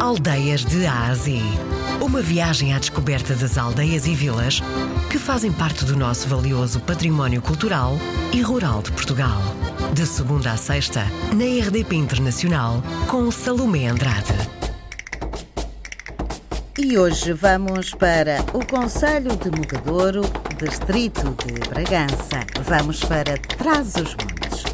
Aldeias de A a Z. Uma viagem à descoberta das aldeias e vilas que fazem parte do nosso valioso património cultural e rural de Portugal. De segunda a sexta, na RDP Internacional, com Salomé Andrade. E hoje vamos para o Conselho de Mogadouro, Distrito de Bragança. Vamos para Trás-os-Montes.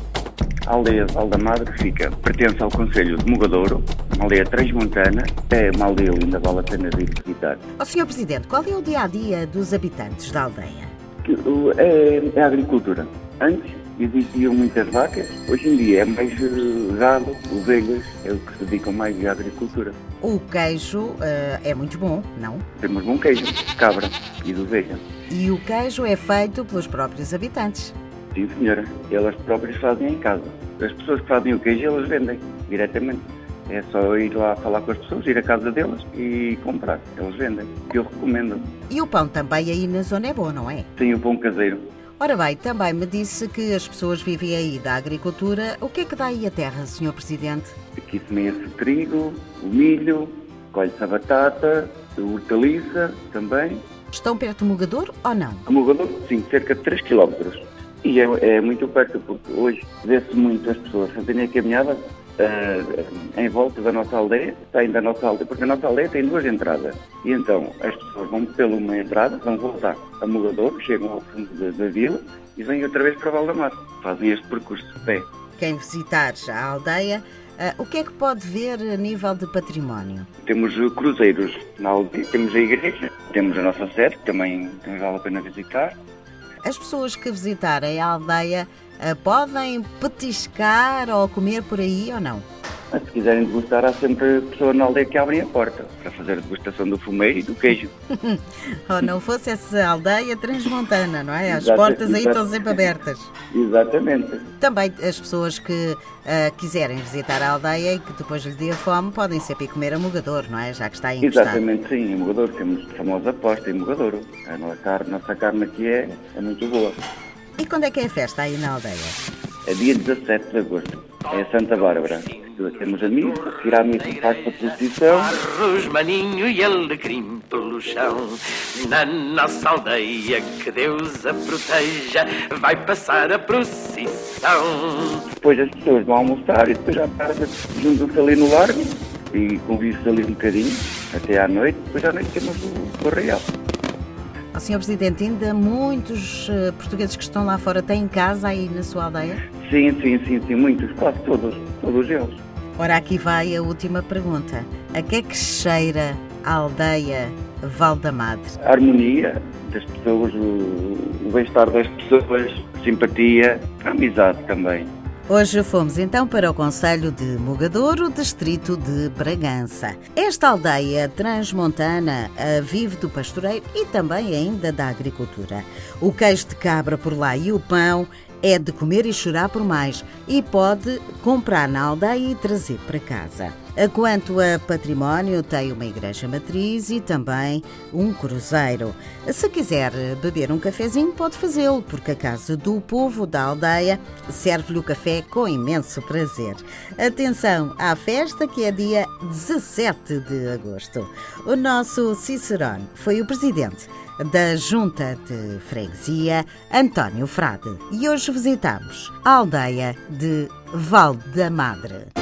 A aldeia de Valdamadre fica, pertence ao Conselho de Mogadouro, uma aldeia transmontana, é uma aldeia linda, vale a pena vir visitar. Ó Sr. Presidente, qual é o dia-a-dia dos habitantes da aldeia? É, é a agricultura. Antes existiam muitas vacas, hoje em dia é mais eh, gado, ovelhas, é o que se dedicam mais à agricultura. O queijo eh, é muito bom, não? Temos bom queijo, de cabra e de ovelha. E o queijo é feito pelos próprios habitantes. Sim, senhora. Elas próprias fazem em casa. As pessoas que fazem o queijo, elas vendem diretamente. É só ir lá falar com as pessoas, ir à casa delas e comprar. Eles vendem. Que eu recomendo. E o pão também aí na zona é bom, não é? Tem o pão caseiro. Ora bem, também me disse que as pessoas vivem aí da agricultura. O que é que dá aí a terra, Sr. Presidente? Aqui semeia-se o trigo, o milho, colhe-se a batata, a hortaliça também. Estão perto do Mogador ou não? A Mogador, sim, cerca de 3 km. E é, é muito perto, porque hoje vê-se muito as pessoas fazerem a caminhada eh, em volta da nossa aldeia, saem da nossa aldeia, porque a nossa aldeia tem duas entradas. E então as pessoas vão pela uma entrada, vão voltar a Mogador, chegam ao fundo da, da vila e vêm outra vez para Valdemar. Fazem este percurso de pé. Quem visitar a aldeia, ah, o que é que pode ver a nível de património? Temos cruzeiros na aldeia, temos a igreja, temos a nossa sede, que também, também vale a pena visitar. As pessoas que visitarem a aldeia ah, podem petiscar ou comer por aí ou não? Mas se quiserem degustar, há sempre pessoas na aldeia que abrem a porta para fazer a degustação do fumeiro e do queijo. Ou não fosse essa aldeia transmontana, não é? As portas aí estão sempre abertas. Exatamente. Também as pessoas que ah, quiserem visitar a aldeia e que depois lhe dê fome podem sempre ir comer a Mogador, não é? Já que está aí. Exatamente, sim. Em Mogador temos a famosa posta em Mogador. A nossa carne, nossa carne aqui é, é muito boa. E quando é que é a festa aí na aldeia? É dia 17 de agosto. É Santa Bárbara. Temos a missa, tirar a missa faz a procissão. Arroz, maninho e alecrim pelo chão Na nossa aldeia que Deus a proteja Vai passar a procissão Depois as pessoas vão almoçar e depois à tarde juntam-se ali no largo e convivem-se ali um bocadinho até à noite. Depois à noite temos o Correal. Ó, Sr. Presidente, ainda muitos eh, portugueses que estão lá fora têm casa aí na sua aldeia? Sim, sim, sim, sim, muitos, quase todos, todos eles. Ora, aqui vai a última pergunta. A que é que cheira a aldeia Valdamadre? A harmonia das pessoas, o, o bem-estar das pessoas, simpatia, amizade também. Hoje fomos então para o Conselho de Mogadouro, distrito de Bragança. Esta aldeia transmontana vive do pastoreio e também ainda da agricultura. O queijo de cabra por lá e o pão é de comer e chorar por mais e pode comprar na aldeia e trazer para casa. Quanto a património, tem uma igreja matriz e também um cruzeiro. Se quiser beber um cafezinho, pode fazê-lo, porque a Casa do Povo da aldeia serve-lhe o café com imenso prazer. Atenção à festa que é dia 17 de agosto. O nosso Cicerone foi o presidente da Junta de Freguesia, António Frade. E hoje visitamos a aldeia de Valdamadre.